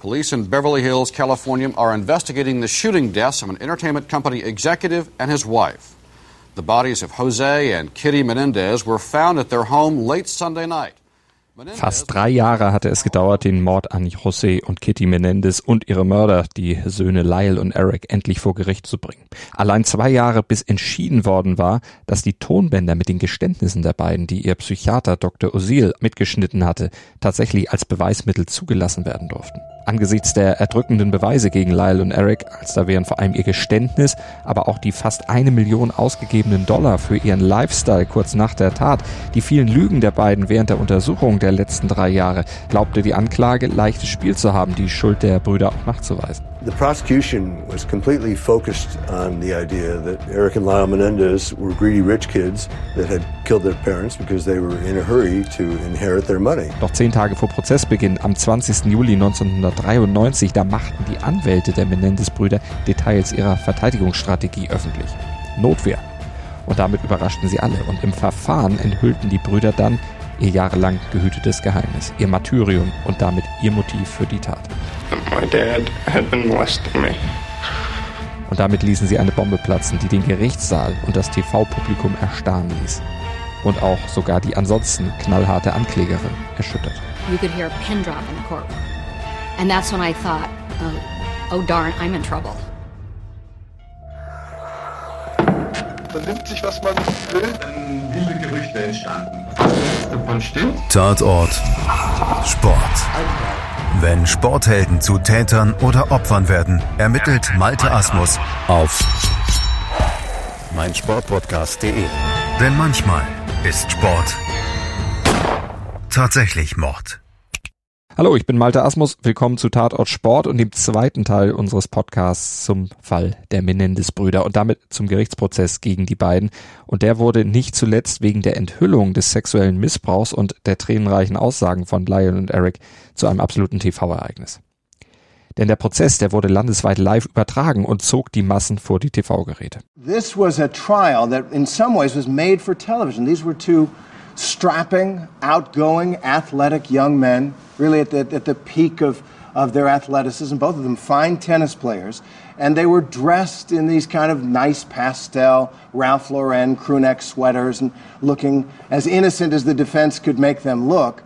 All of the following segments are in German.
Police in Beverly Hills, California are investigating the shooting deaths of an entertainment company executive and his wife. The bodies of Jose and Kitty Menendez were found at their home late Sunday night. Fast drei Jahre hatte es gedauert, den Mord an José und Kitty Menendez und ihre Mörder, die Söhne Lyle und Eric, endlich vor Gericht zu bringen. Allein zwei Jahre, bis entschieden worden war, dass die Tonbänder mit den Geständnissen der beiden, die ihr Psychiater Dr. Osil mitgeschnitten hatte, tatsächlich als Beweismittel zugelassen werden durften. Angesichts der erdrückenden Beweise gegen Lyle und Eric, als da wären vor allem ihr Geständnis, aber auch die fast eine Million ausgegebenen Dollar für ihren Lifestyle kurz nach der Tat, die vielen Lügen der beiden während der Untersuchung der letzten drei Jahre, glaubte die Anklage leichtes Spiel zu haben, die Schuld der Brüder auch nachzuweisen. The prosecution was completely focused on the idea that Eric and Lyle Menendez were greedy rich kids that had killed their parents because they were in a hurry to inherit their money. Doch zehn Tage vor Prozessbeginn, am 20. Juli 1993, da machten die Anwälte der Menendez-Brüder Details ihrer Verteidigungsstrategie öffentlich. Notwehr. Und damit überraschten sie alle. Und im Verfahren enthüllten die Brüder dann ihr jahrelang gehütetes Geheimnis, ihr Martyrium und damit ihr Motiv für die Tat. My dad had been molesting me. Und damit ließen sie eine Bombe platzen, die den Gerichtssaal und das TV-Publikum erstarren ließ. Und auch sogar die ansonsten knallharte Anklägerin erschüttert. You could hear a pin drop in the courtroom. And that's when I thought, oh, oh darn, I'm in trouble. Man nimmt sich, was man will. Dann wilde Gerüchte entstanden. Davon stimmt? Tatort Sport. Wenn Sporthelden zu Tätern oder Opfern werden, ermittelt Malte Asmus auf meinsportpodcast.de. Denn manchmal ist Sport tatsächlich Mord. Hallo, ich bin Malte Asmus. Willkommen zu Tatort Sport und dem zweiten Teil unseres Podcasts zum Fall der Menendez-Brüder und damit zum Gerichtsprozess gegen die beiden. Und der wurde nicht zuletzt wegen der Enthüllung des sexuellen Missbrauchs und der tränenreichen Aussagen von Lyle und Eric zu einem absoluten TV-Ereignis. Denn der Prozess, der wurde landesweit live übertragen und zog die Massen vor die TV-Geräte. This was a trial that in some ways was made for television. These were two strapping, outgoing, athletic young men, really at the, at the peak of, of their athleticism, both of them fine tennis players. And they were dressed in these kind of nice pastel Ralph Lauren crew neck sweaters and looking as innocent as the defense could make them look.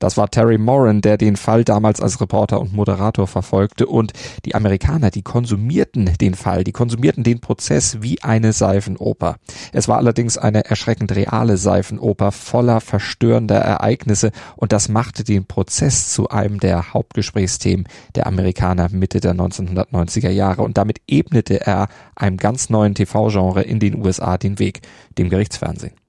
Das war Terry Moran, der den Fall damals als Reporter und Moderator verfolgte und die Amerikaner, die konsumierten den Fall, die konsumierten den Prozess wie eine Seifenoper. Es war allerdings eine erschreckend reale Seifenoper voller verstörender Ereignisse und das machte den Prozess zu einem der Hauptgesprächsthemen der Amerikaner Mitte der 1990er Jahre und damit ebnete er einem ganz neuen TV-Genre in den USA den Weg, dem Gerichtsfernsehen.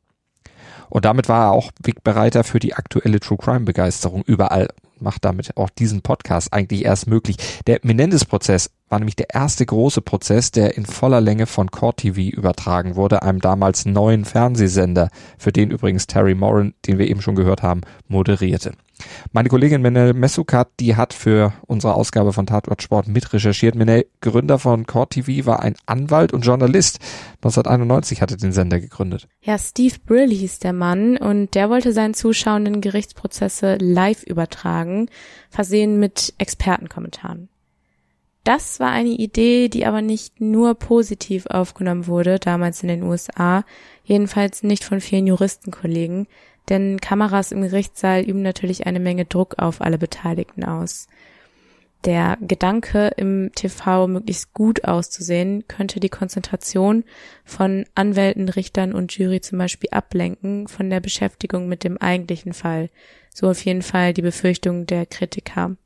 Und damit war er auch Wegbereiter für die aktuelle True Crime Begeisterung überall. Macht damit auch diesen Podcast eigentlich erst möglich. Der Menendez-Prozess war nämlich der erste große Prozess, der in voller Länge von Court TV übertragen wurde, einem damals neuen Fernsehsender, für den übrigens Terry Moran, den wir eben schon gehört haben, moderierte. Meine Kollegin Menel Messukat, die hat für unsere Ausgabe von Tatort Sport mitrecherchiert. Menel, Gründer von Court TV, war ein Anwalt und Journalist. 1991 hatte den Sender gegründet. Ja, Steve Brill hieß der Mann und der wollte seinen Zuschauenden Gerichtsprozesse live übertragen, versehen mit Expertenkommentaren. Das war eine Idee, die aber nicht nur positiv aufgenommen wurde, damals in den USA, jedenfalls nicht von vielen Juristenkollegen, denn Kameras im Gerichtssaal üben natürlich eine Menge Druck auf alle Beteiligten aus. Der Gedanke, im TV möglichst gut auszusehen, könnte die Konzentration von Anwälten, Richtern und Jury zum Beispiel ablenken von der Beschäftigung mit dem eigentlichen Fall. So auf jeden Fall die Befürchtung der Kritiker.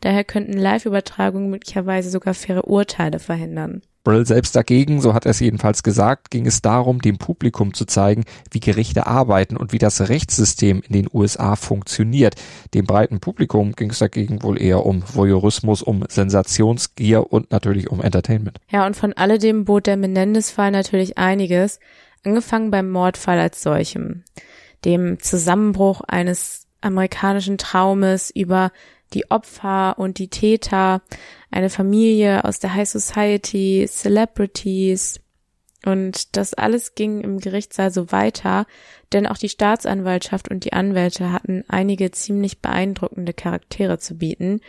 Daher könnten Live-Übertragungen möglicherweise sogar faire Urteile verhindern. Brill selbst dagegen, so hat er es jedenfalls gesagt, ging es darum, dem Publikum zu zeigen, wie Gerichte arbeiten und wie das Rechtssystem in den USA funktioniert. Dem breiten Publikum ging es dagegen wohl eher um Voyeurismus, um Sensationsgier und natürlich um Entertainment. Ja, und von alledem bot der Menendez-Fall natürlich einiges, angefangen beim Mordfall als solchem, dem Zusammenbruch eines amerikanischen Traumes über die Opfer und die Täter, eine Familie aus der High Society, Celebrities, Und das alles ging im Gerichtssaal so weiter, denn auch die Staatsanwaltschaft und die Anwälte hatten einige ziemlich beeindruckende Charaktere zu bieten,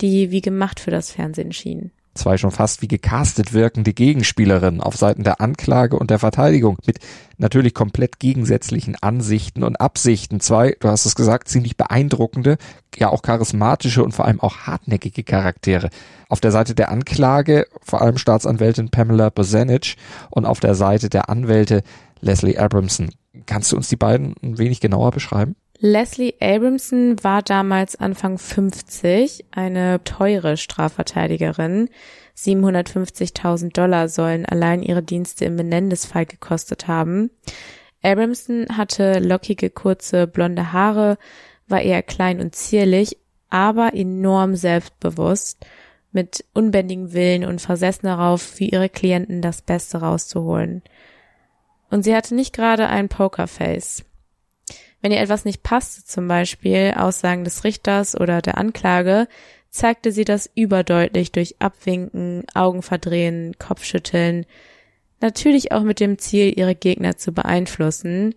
die wie gemacht für das Fernsehen schienen zwei schon fast wie gecastet wirkende Gegenspielerinnen auf Seiten der Anklage und der Verteidigung mit natürlich komplett gegensätzlichen Ansichten und Absichten. Zwei, du hast es gesagt, ziemlich beeindruckende, ja auch charismatische und vor allem auch hartnäckige Charaktere. Auf der Seite der Anklage vor allem Staatsanwältin Pamela Bozanic und auf der Seite der Anwälte Leslie Abramson. Kannst du uns die beiden ein wenig genauer beschreiben? Leslie Abramson war damals Anfang 50, eine teure Strafverteidigerin. 750.000 Dollar sollen allein ihre Dienste im Menendez-Fall gekostet haben. Abramson hatte lockige, kurze, blonde Haare, war eher klein und zierlich, aber enorm selbstbewusst, mit unbändigem Willen und versessen darauf, für ihre Klienten das Beste rauszuholen. Und sie hatte nicht gerade ein Pokerface. Wenn ihr etwas nicht passte, zum Beispiel Aussagen des Richters oder der Anklage, zeigte sie das überdeutlich durch Abwinken, Augenverdrehen, Kopfschütteln, natürlich auch mit dem Ziel, ihre Gegner zu beeinflussen.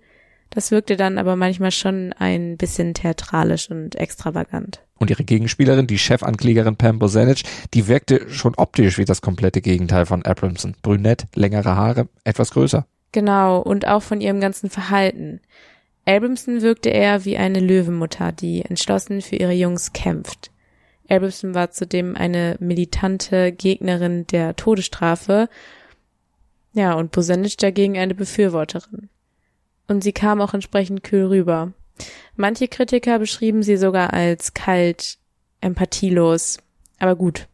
Das wirkte dann aber manchmal schon ein bisschen theatralisch und extravagant. Und ihre Gegenspielerin, die Chefanklägerin Pam Bozanic, die wirkte schon optisch wie das komplette Gegenteil von Abramson. Brünett, längere Haare, etwas größer. Genau, und auch von ihrem ganzen Verhalten. Abramson wirkte eher wie eine Löwenmutter, die entschlossen für ihre Jungs kämpft. Abramson war zudem eine militante Gegnerin der Todesstrafe, ja, und Bosenic dagegen eine Befürworterin. Und sie kam auch entsprechend kühl rüber. Manche Kritiker beschrieben sie sogar als kalt, empathielos, aber gut,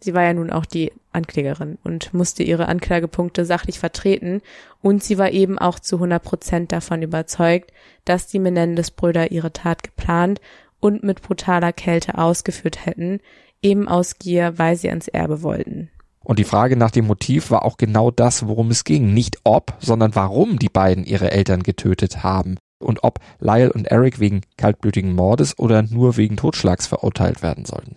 Sie war ja nun auch die Anklägerin und musste ihre Anklagepunkte sachlich vertreten und sie war eben auch zu 100 Prozent davon überzeugt, dass die Menendez-Brüder ihre Tat geplant und mit brutaler Kälte ausgeführt hätten, eben aus Gier, weil sie ans Erbe wollten. Und die Frage nach dem Motiv war auch genau das, worum es ging. Nicht ob, sondern warum die beiden ihre Eltern getötet haben. Und ob Lyle und Eric wegen kaltblütigen Mordes oder nur wegen Totschlags verurteilt werden sollten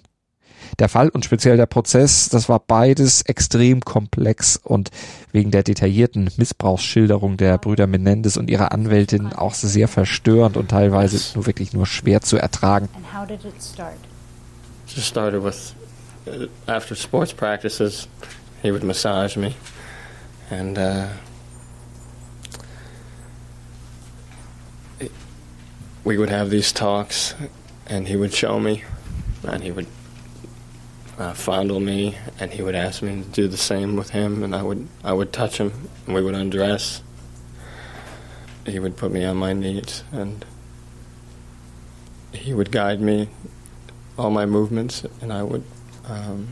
der Fall und speziell der Prozess, das war beides extrem komplex und wegen der detaillierten Missbrauchsschilderung der Brüder Menendez und ihrer Anwältin auch sehr verstörend und teilweise nur wirklich nur schwer zu ertragen. Just started with uh, after sports practices, he would massage me, and uh, we would have these talks, and he would show me, and he would uh, fondle me, and he would ask me to do the same with him, and I would I would touch him, and we would undress. He would put me on my knees, and he would guide me all my movements, and I would um,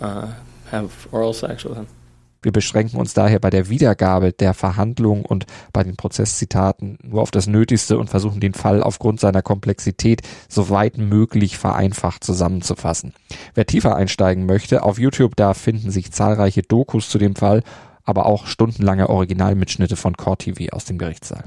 uh, have oral sex with him. Wir beschränken uns daher bei der Wiedergabe der Verhandlung und bei den Prozesszitaten nur auf das Nötigste und versuchen den Fall aufgrund seiner Komplexität so weit möglich vereinfacht zusammenzufassen. Wer tiefer einsteigen möchte, auf YouTube, da finden sich zahlreiche Dokus zu dem Fall, aber auch stundenlange Originalmitschnitte von Core TV aus dem Gerichtssaal.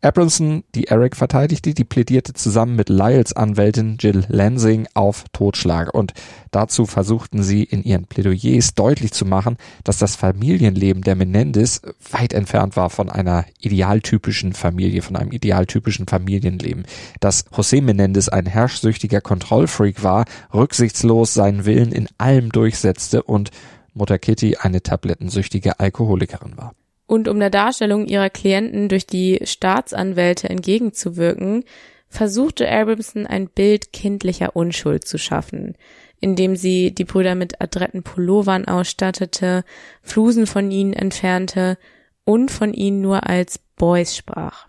Abramson, die Eric verteidigte, die plädierte zusammen mit Lyles Anwältin Jill Lansing auf Totschlag und dazu versuchten sie in ihren Plädoyers deutlich zu machen, dass das Familienleben der Menendez weit entfernt war von einer idealtypischen Familie, von einem idealtypischen Familienleben, dass José Menendez ein herrschsüchtiger Kontrollfreak war, rücksichtslos seinen Willen in allem durchsetzte und Mutter Kitty eine tablettensüchtige Alkoholikerin war. Und um der Darstellung ihrer Klienten durch die Staatsanwälte entgegenzuwirken, versuchte Abramson ein Bild kindlicher Unschuld zu schaffen, indem sie die Brüder mit adretten Pullovern ausstattete, Flusen von ihnen entfernte und von ihnen nur als Boys sprach.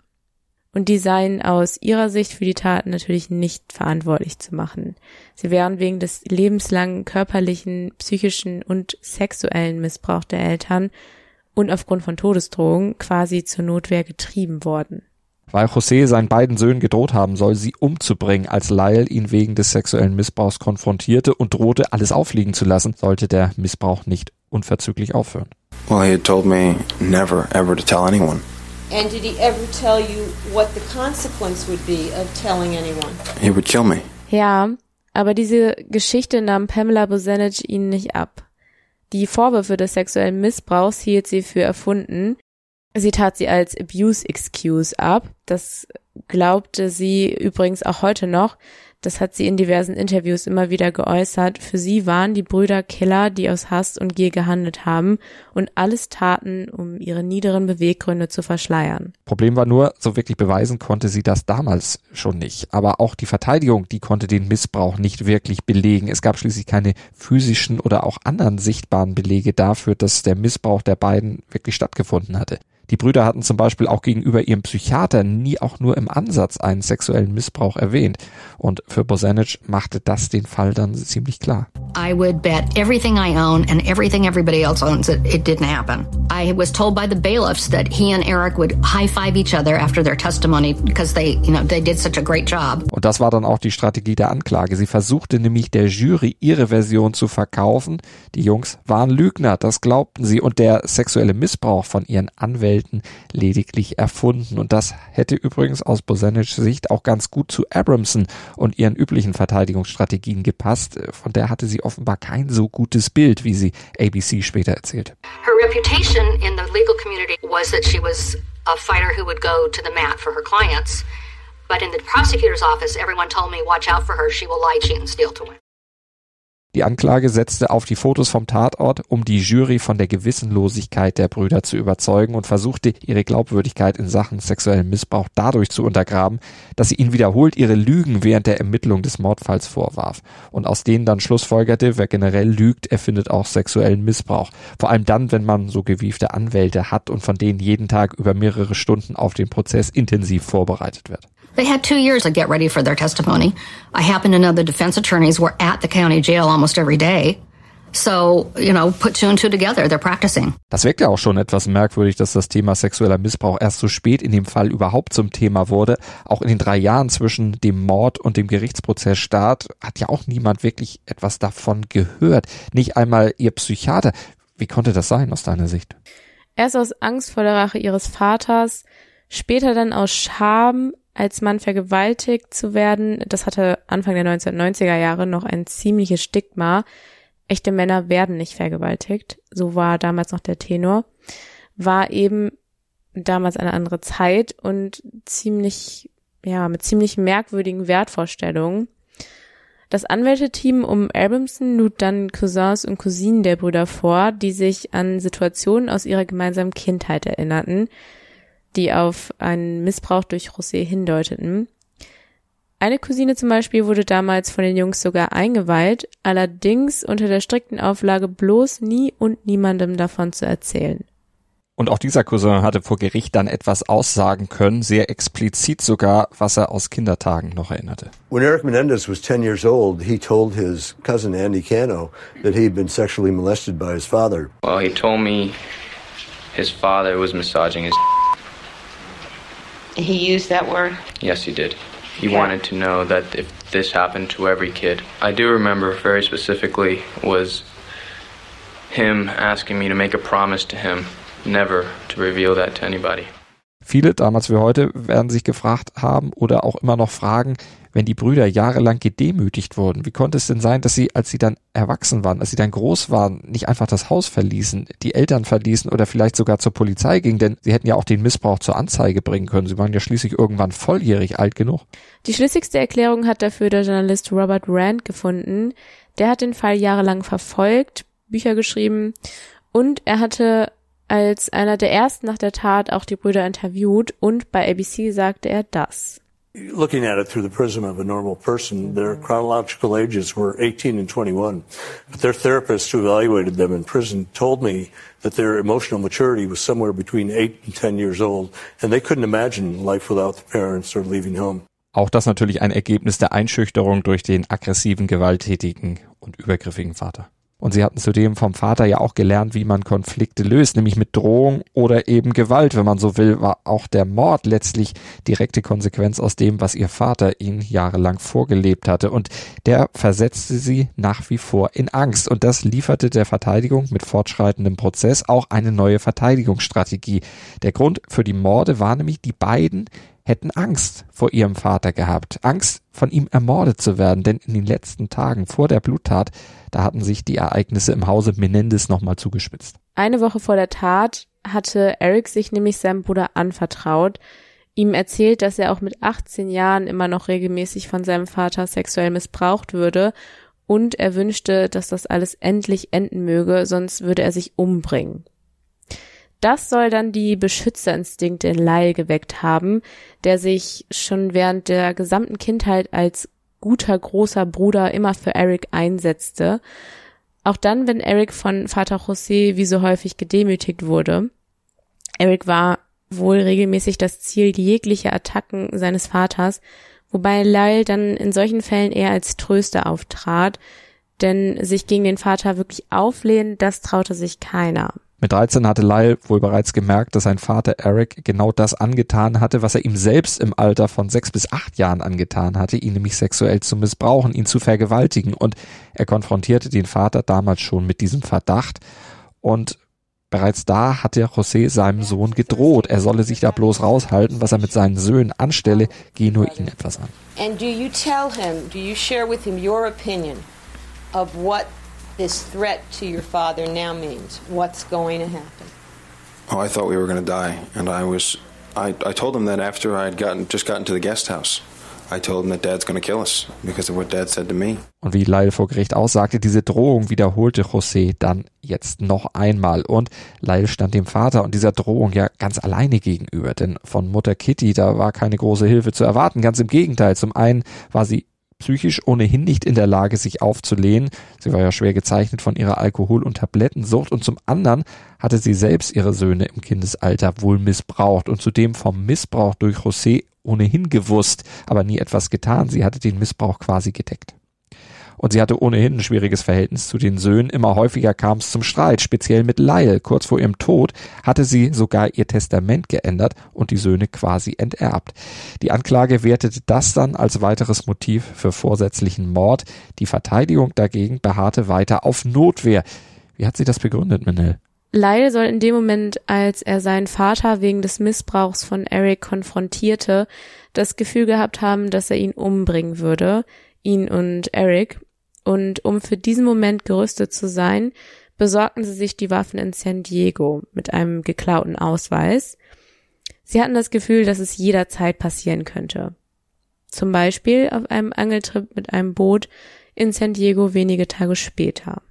Und die seien aus ihrer Sicht für die Taten natürlich nicht verantwortlich zu machen. Sie wären wegen des lebenslangen körperlichen, psychischen und sexuellen Missbrauch der Eltern und aufgrund von Todesdrohungen quasi zur Notwehr getrieben worden. Weil José seinen beiden Söhnen gedroht haben soll, sie umzubringen, als Lyle ihn wegen des sexuellen Missbrauchs konfrontierte und drohte, alles aufliegen zu lassen, sollte der Missbrauch nicht unverzüglich aufhören. Well, he had told me never ever to tell anyone. And did he ever tell you what the consequence would be of telling anyone? He would kill me. Ja, aber diese Geschichte nahm Pamela Bozanic ihnen nicht ab. Die Vorwürfe des sexuellen Missbrauchs hielt sie für erfunden. Sie tat sie als Abuse Excuse ab. Das glaubte sie übrigens auch heute noch. Das hat sie in diversen Interviews immer wieder geäußert. Für sie waren die Brüder Killer, die aus Hass und Gier gehandelt haben und alles taten, um ihre niederen Beweggründe zu verschleiern. Problem war nur, so wirklich beweisen konnte sie das damals schon nicht. Aber auch die Verteidigung, die konnte den Missbrauch nicht wirklich belegen. Es gab schließlich keine physischen oder auch anderen sichtbaren Belege dafür, dass der Missbrauch der beiden wirklich stattgefunden hatte. Die Brüder hatten zum Beispiel auch gegenüber ihrem Psychiater nie auch nur im Ansatz einen sexuellen Missbrauch erwähnt. Und für Bosanic machte das den Fall dann ziemlich klar. I would bet everything I own and everything everybody else owns that it didn't happen. I was told by the bailiffs that he and Eric would high five each other after their testimony because they, you know, they did such a great job. Und das war dann auch die Strategie der Anklage. Sie versuchte nämlich der Jury ihre Version zu verkaufen. Die Jungs waren Lügner, das glaubten sie. Und der sexuelle Missbrauch von ihren Anwälten Welten lediglich erfunden. Und das hätte übrigens aus Bosanics Sicht auch ganz gut zu Abramson und ihren üblichen Verteidigungsstrategien gepasst. Von der hatte sie offenbar kein so gutes Bild, wie sie ABC später erzählte. Her reputation in the legal community was that she was a fighter who would go to the mat for her clients. But in the prosecutor's office, everyone told me, watch out for her. She will lie, cheat, and steal to win. Die Anklage setzte auf die Fotos vom Tatort, um die Jury von der Gewissenlosigkeit der Brüder zu überzeugen und versuchte, ihre Glaubwürdigkeit in Sachen sexuellen Missbrauch dadurch zu untergraben, dass sie ihnen wiederholt ihre Lügen während der Ermittlung des Mordfalls vorwarf und aus denen dann schlussfolgerte, wer generell lügt, erfindet auch sexuellen Missbrauch. Vor allem dann, wenn man so gewiefte Anwälte hat und von denen jeden Tag über mehrere Stunden auf den Prozess intensiv vorbereitet wird. They had two years to get ready for their testimony. I happen to know the defense attorneys were at the county jail almost every day. So, you know, put two and two together. They're practicing. Das wirkt ja auch schon etwas merkwürdig, dass das Thema sexueller Missbrauch erst so spät in dem Fall überhaupt zum Thema wurde. Auch in den drei Jahren zwischen dem Mord und dem Gerichtsprozessstart hat ja auch niemand wirklich etwas davon gehört. Nicht einmal ihr Psychiater. Wie konnte das sein aus deiner Sicht? Erst aus Angst vor der Rache ihres Vaters, später dann aus Scham, als Mann vergewaltigt zu werden, das hatte Anfang der 1990er Jahre noch ein ziemliches Stigma. Echte Männer werden nicht vergewaltigt, so war damals noch der Tenor, war eben damals eine andere Zeit und ziemlich, ja, mit ziemlich merkwürdigen Wertvorstellungen. Das Anwälteteam um Abramson lud dann Cousins und Cousinen der Brüder vor, die sich an Situationen aus ihrer gemeinsamen Kindheit erinnerten, die auf einen Missbrauch durch José hindeuteten. Eine Cousine zum Beispiel wurde damals von den Jungs sogar eingeweiht, allerdings unter der strikten Auflage bloß nie und niemandem davon zu erzählen. Und auch dieser Cousin hatte vor Gericht dann etwas aussagen können, sehr explizit sogar, was er aus Kindertagen noch erinnerte. When Eric Menendez was 10 years old, he told his cousin Andy Cano that he had been sexually molested by his father. Well, he told me his father was massaging his He used that word? Yes, he did. He okay. wanted to know that if this happened to every kid. I do remember very specifically was him asking me to make a promise to him never to reveal that to anybody. Viele, damals wie heute, werden sich gefragt haben oder auch immer noch fragen, wenn die Brüder jahrelang gedemütigt wurden, wie konnte es denn sein, dass sie, als sie dann erwachsen waren, als sie dann groß waren, nicht einfach das Haus verließen, die Eltern verließen oder vielleicht sogar zur Polizei gingen, denn sie hätten ja auch den Missbrauch zur Anzeige bringen können. Sie waren ja schließlich irgendwann volljährig alt genug. Die schlüssigste Erklärung hat dafür der Journalist Robert Rand gefunden. Der hat den Fall jahrelang verfolgt, Bücher geschrieben und er hatte als einer der ersten nach der Tat auch die Brüder interviewt und bei ABC sagte er das. Looking at it through the prism of a normal person, their chronological ages were 18 and 21. But their therapist who evaluated them in prison told me that their emotional maturity was somewhere between 8 and 10 years old, and they couldn't imagine life without the parents or leaving home. Auch das natürlich ein Ergebnis der Einschüchterung durch den aggressiven, gewalttätigen und übergriffigen Vater. Und sie hatten zudem vom Vater ja auch gelernt, wie man Konflikte löst, nämlich mit Drohung oder eben Gewalt, wenn man so will, war auch der Mord letztlich direkte Konsequenz aus dem, was ihr Vater ihnen jahrelang vorgelebt hatte. Und der versetzte sie nach wie vor in Angst. Und das lieferte der Verteidigung mit fortschreitendem Prozess auch eine neue Verteidigungsstrategie. Der Grund für die Morde war nämlich, die beiden hätten Angst vor ihrem Vater gehabt, Angst von ihm ermordet zu werden, denn in den letzten Tagen vor der Bluttat, da hatten sich die Ereignisse im Hause Menendez nochmal zugespitzt. Eine Woche vor der Tat hatte Eric sich nämlich seinem Bruder anvertraut, ihm erzählt, dass er auch mit 18 Jahren immer noch regelmäßig von seinem Vater sexuell missbraucht würde und er wünschte, dass das alles endlich enden möge, sonst würde er sich umbringen. Das soll dann die Beschützerinstinkte in Lyle geweckt haben, der sich schon während der gesamten Kindheit als guter großer Bruder immer für Eric einsetzte. Auch dann, wenn Eric von Vater José wie so häufig gedemütigt wurde. Eric war wohl regelmäßig das Ziel jeglicher Attacken seines Vaters, wobei Lyle dann in solchen Fällen eher als Tröster auftrat, denn sich gegen den Vater wirklich auflehnen, das traute sich keiner. Mit 13 hatte Lyle wohl bereits gemerkt, dass sein Vater Eric genau das angetan hatte, was er ihm selbst im Alter von sechs bis acht Jahren angetan hatte, ihn nämlich sexuell zu missbrauchen, ihn zu vergewaltigen. Und er konfrontierte den Vater damals schon mit diesem Verdacht. Und Bereits da hatte José seinem Sohn gedroht, er solle sich da bloß raushalten, was er mit seinen Söhnen anstelle, gehe nur ihn etwas an. And do you tell him, do you share with him your opinion of what this threat to your father now means? What's going to happen? Oh, I thought we were going to die, and I was. I, I told him that after I had gotten just gotten to the guest house. I told him that Dad's going to kill us because of what Dad said to me. Und wie Lyle vor Gericht aussagte, diese Drohung wiederholte José dann jetzt noch einmal. Und Lyle stand dem Vater und dieser Drohung ja ganz alleine gegenüber, denn von Mutter Kitty, da war keine große Hilfe zu erwarten. Ganz im Gegenteil. Zum einen war sie psychisch ohnehin nicht in der Lage, sich aufzulehnen. Sie war ja schwer gezeichnet von ihrer Alkohol- und Tablettensucht und zum anderen hatte sie selbst ihre Söhne im Kindesalter wohl missbraucht und zudem vom Missbrauch durch José ohnehin gewusst, aber nie etwas getan. Sie hatte den Missbrauch quasi gedeckt. Und sie hatte ohnehin ein schwieriges Verhältnis zu den Söhnen. Immer häufiger kam es zum Streit, speziell mit Lyle. Kurz vor ihrem Tod hatte sie sogar ihr Testament geändert und die Söhne quasi enterbt. Die Anklage wertete das dann als weiteres Motiv für vorsätzlichen Mord. Die Verteidigung dagegen beharrte weiter auf Notwehr. Wie hat sie das begründet, Manel? Lyle soll in dem Moment, als er seinen Vater wegen des Missbrauchs von Eric konfrontierte, das Gefühl gehabt haben, dass er ihn umbringen würde, ihn und Eric. Und um für diesen Moment gerüstet zu sein, besorgten sie sich die Waffen in San Diego mit einem geklauten Ausweis. Sie hatten das Gefühl, dass es jederzeit passieren könnte. Zum Beispiel auf einem Angeltrip mit einem Boot in San Diego wenige Tage später.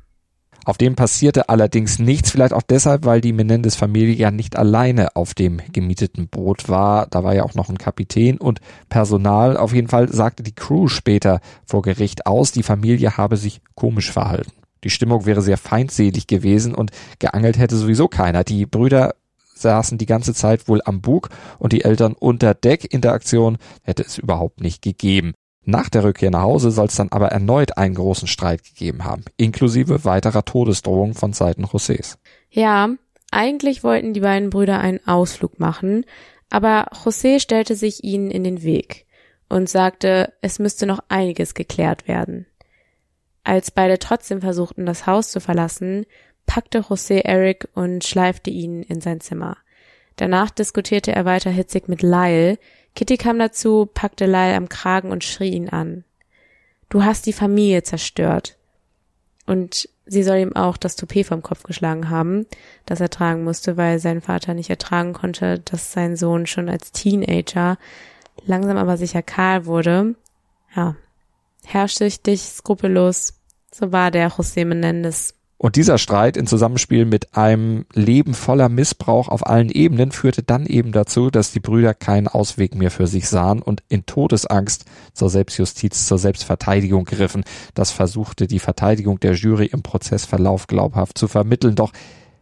Auf dem passierte allerdings nichts, vielleicht auch deshalb, weil die Menendez-Familie ja nicht alleine auf dem gemieteten Boot war. Da war ja auch noch ein Kapitän und Personal. Auf jeden Fall sagte die Crew später vor Gericht aus, die Familie habe sich komisch verhalten. Die Stimmung wäre sehr feindselig gewesen und geangelt hätte sowieso keiner. Die Brüder saßen die ganze Zeit wohl am Bug und die Eltern unter Deck. Interaktion hätte es überhaupt nicht gegeben. Nach der Rückkehr nach Hause soll es dann aber erneut einen großen Streit gegeben haben, inklusive weiterer Todesdrohungen von Seiten Josés. Ja, eigentlich wollten die beiden Brüder einen Ausflug machen, aber José stellte sich ihnen in den Weg und sagte, es müsste noch einiges geklärt werden. Als beide trotzdem versuchten, das Haus zu verlassen, packte José Eric und schleifte ihn in sein Zimmer. Danach diskutierte er weiter hitzig mit Lyle, Kitty kam dazu, packte Lyle am Kragen und schrie ihn an. Du hast die Familie zerstört. Und sie soll ihm auch das Toupet vom Kopf geschlagen haben, das er tragen musste, weil sein Vater nicht ertragen konnte, dass sein Sohn schon als Teenager langsam aber sicher kahl wurde. Ja, herrschsüchtig, skrupellos, so war der José Menendez. Und dieser Streit in Zusammenspiel mit einem Leben voller Missbrauch auf allen Ebenen führte dann eben dazu, dass die Brüder keinen Ausweg mehr für sich sahen und in Todesangst zur Selbstjustiz, zur Selbstverteidigung griffen. Das versuchte die Verteidigung der Jury im Prozessverlauf glaubhaft zu vermitteln. Doch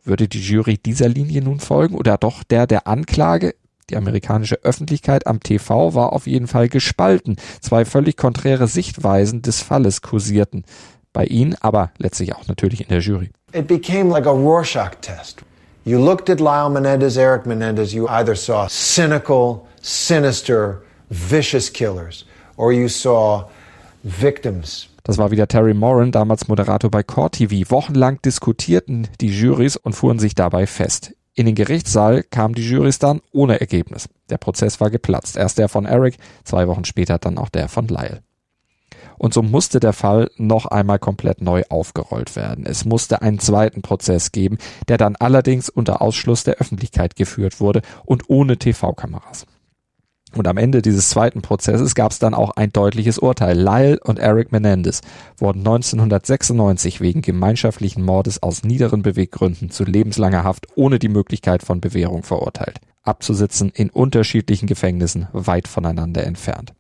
würde die Jury dieser Linie nun folgen oder doch der der Anklage? Die amerikanische Öffentlichkeit am TV war auf jeden Fall gespalten. Zwei völlig konträre Sichtweisen des Falles kursierten bei ihnen, aber letztlich auch natürlich in der Jury. It became like a Rorschach test. You looked at Lyle Menendez, Eric Menendez, you either saw cynical, sinister, vicious killers, or you saw victims. Das war wieder Terry Moran, damals Moderator bei Core TV. Wochenlang diskutierten die Jurys und fuhren sich dabei fest. In den Gerichtssaal kamen die Jurys dann ohne Ergebnis. Der Prozess war geplatzt. Erst der von Eric, zwei Wochen später dann auch der von Lyle. Und so musste der Fall noch einmal komplett neu aufgerollt werden. Es musste einen zweiten Prozess geben, der dann allerdings unter Ausschluss der Öffentlichkeit geführt wurde und ohne TV-Kameras. Und am Ende dieses zweiten Prozesses gab es dann auch ein deutliches Urteil. Lyle und Eric Menendez wurden 1996 wegen gemeinschaftlichen Mordes aus niederen Beweggründen zu lebenslanger Haft ohne die Möglichkeit von Bewährung verurteilt. Abzusitzen in unterschiedlichen Gefängnissen weit voneinander entfernt.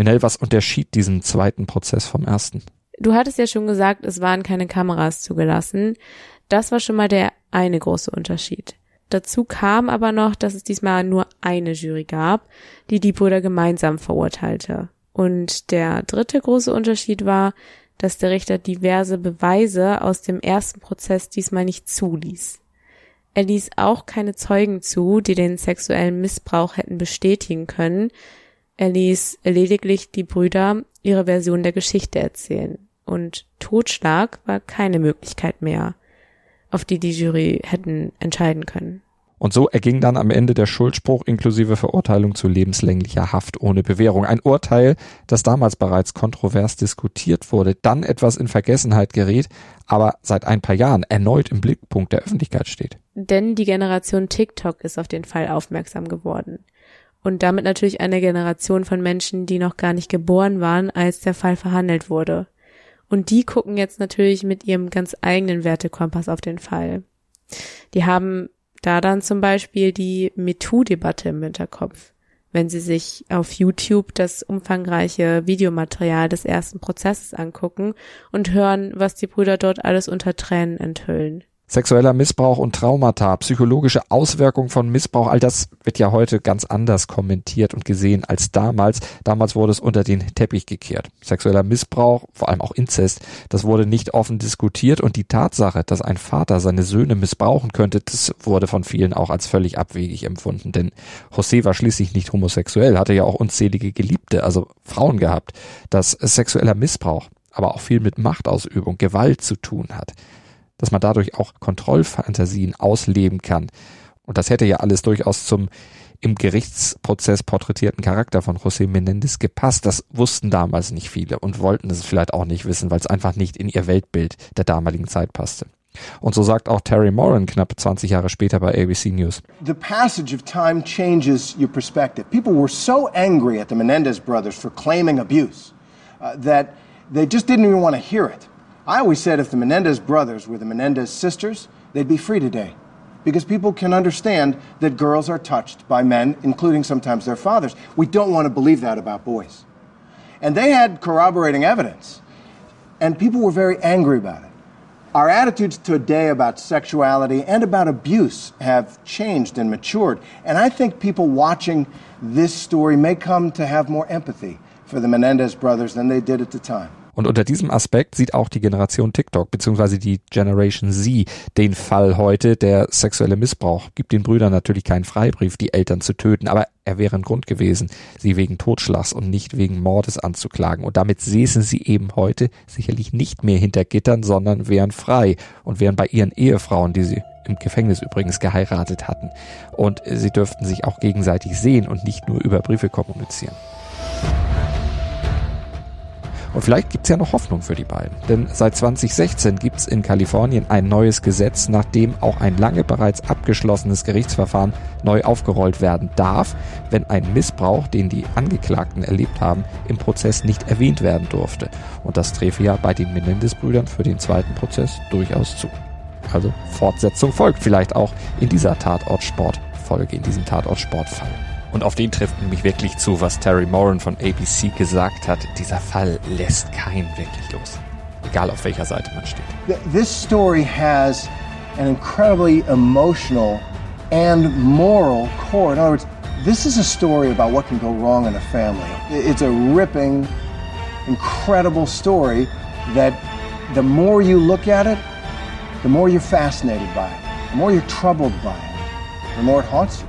Minell, was unterschied diesen zweiten Prozess vom ersten? Du hattest ja schon gesagt, es waren keine Kameras zugelassen. Das war schon mal der eine große Unterschied. Dazu kam aber noch, dass es diesmal nur eine Jury gab, die die Brüder gemeinsam verurteilte. Und der dritte große Unterschied war, dass der Richter diverse Beweise aus dem ersten Prozess diesmal nicht zuließ. Er ließ auch keine Zeugen zu, die den sexuellen Missbrauch hätten bestätigen können, er ließ lediglich die Brüder ihre Version der Geschichte erzählen. Und Totschlag war keine Möglichkeit mehr, auf die die Jury hätten entscheiden können. Und so erging dann am Ende der Schuldspruch inklusive Verurteilung zu lebenslänglicher Haft ohne Bewährung. Ein Urteil, das damals bereits kontrovers diskutiert wurde, dann etwas in Vergessenheit gerät, aber seit ein paar Jahren erneut im Blickpunkt der Öffentlichkeit steht. Denn die Generation TikTok ist auf den Fall aufmerksam geworden und damit natürlich eine Generation von Menschen, die noch gar nicht geboren waren, als der Fall verhandelt wurde. Und die gucken jetzt natürlich mit ihrem ganz eigenen Wertekompass auf den Fall. Die haben da dann zum Beispiel die MeToo-Debatte im Hinterkopf, wenn sie sich auf YouTube das umfangreiche Videomaterial des ersten Prozesses angucken und hören, was die Brüder dort alles unter Tränen enthüllen. Sexueller Missbrauch und Traumata, psychologische Auswirkungen von Missbrauch, all das wird ja heute ganz anders kommentiert und gesehen als damals. Damals wurde es unter den Teppich gekehrt. Sexueller Missbrauch, vor allem auch Inzest, das wurde nicht offen diskutiert und die Tatsache, dass ein Vater seine Söhne missbrauchen könnte, das wurde von vielen auch als völlig abwegig empfunden. Denn José war schließlich nicht homosexuell, hatte ja auch unzählige Geliebte, also Frauen gehabt. Dass sexueller Missbrauch aber auch viel mit Machtausübung, Gewalt zu tun hat dass man dadurch auch Kontrollfantasien ausleben kann. Und das hätte ja alles durchaus zum im Gerichtsprozess porträtierten Charakter von José Menendez gepasst. Das wussten damals nicht viele und wollten es vielleicht auch nicht wissen, weil es einfach nicht in ihr Weltbild der damaligen Zeit passte. Und so sagt auch Terry Moran knapp 20 Jahre später bei ABC News. The passage of time changes your perspective. People were so angry at the Menendez brothers for claiming abuse uh, that they just didn't even want to hear it. I always said if the Menendez brothers were the Menendez sisters, they'd be free today. Because people can understand that girls are touched by men, including sometimes their fathers. We don't want to believe that about boys. And they had corroborating evidence. And people were very angry about it. Our attitudes today about sexuality and about abuse have changed and matured. And I think people watching this story may come to have more empathy for the Menendez brothers than they did at the time. Und unter diesem Aspekt sieht auch die Generation TikTok beziehungsweise die Generation Z den Fall heute, der sexuelle Missbrauch gibt den Brüdern natürlich keinen Freibrief, die Eltern zu töten, aber er wäre ein Grund gewesen, sie wegen Totschlags und nicht wegen Mordes anzuklagen. Und damit säßen sie eben heute sicherlich nicht mehr hinter Gittern, sondern wären frei und wären bei ihren Ehefrauen, die sie im Gefängnis übrigens geheiratet hatten. Und sie dürften sich auch gegenseitig sehen und nicht nur über Briefe kommunizieren. Und vielleicht gibt's ja noch Hoffnung für die beiden. Denn seit 2016 gibt's in Kalifornien ein neues Gesetz, nachdem auch ein lange bereits abgeschlossenes Gerichtsverfahren neu aufgerollt werden darf, wenn ein Missbrauch, den die Angeklagten erlebt haben, im Prozess nicht erwähnt werden durfte. Und das träfe ja bei den Menendez-Brüdern für den zweiten Prozess durchaus zu. Also Fortsetzung folgt vielleicht auch in dieser Tatortsport-Folge, in diesem Tatortsportfall. Und auf den trifft nämlich wirklich zu, was Terry Moran von ABC gesagt hat. Dieser Fall lässt keinen wirklich los. Egal auf welcher Seite man steht. This story has an incredibly emotional and moral core. In other words, this is a story about what can go wrong in a family. It's a ripping, incredible story that the more you look at it, the more you're fascinated by it, the more you're troubled by it, the more it haunts you.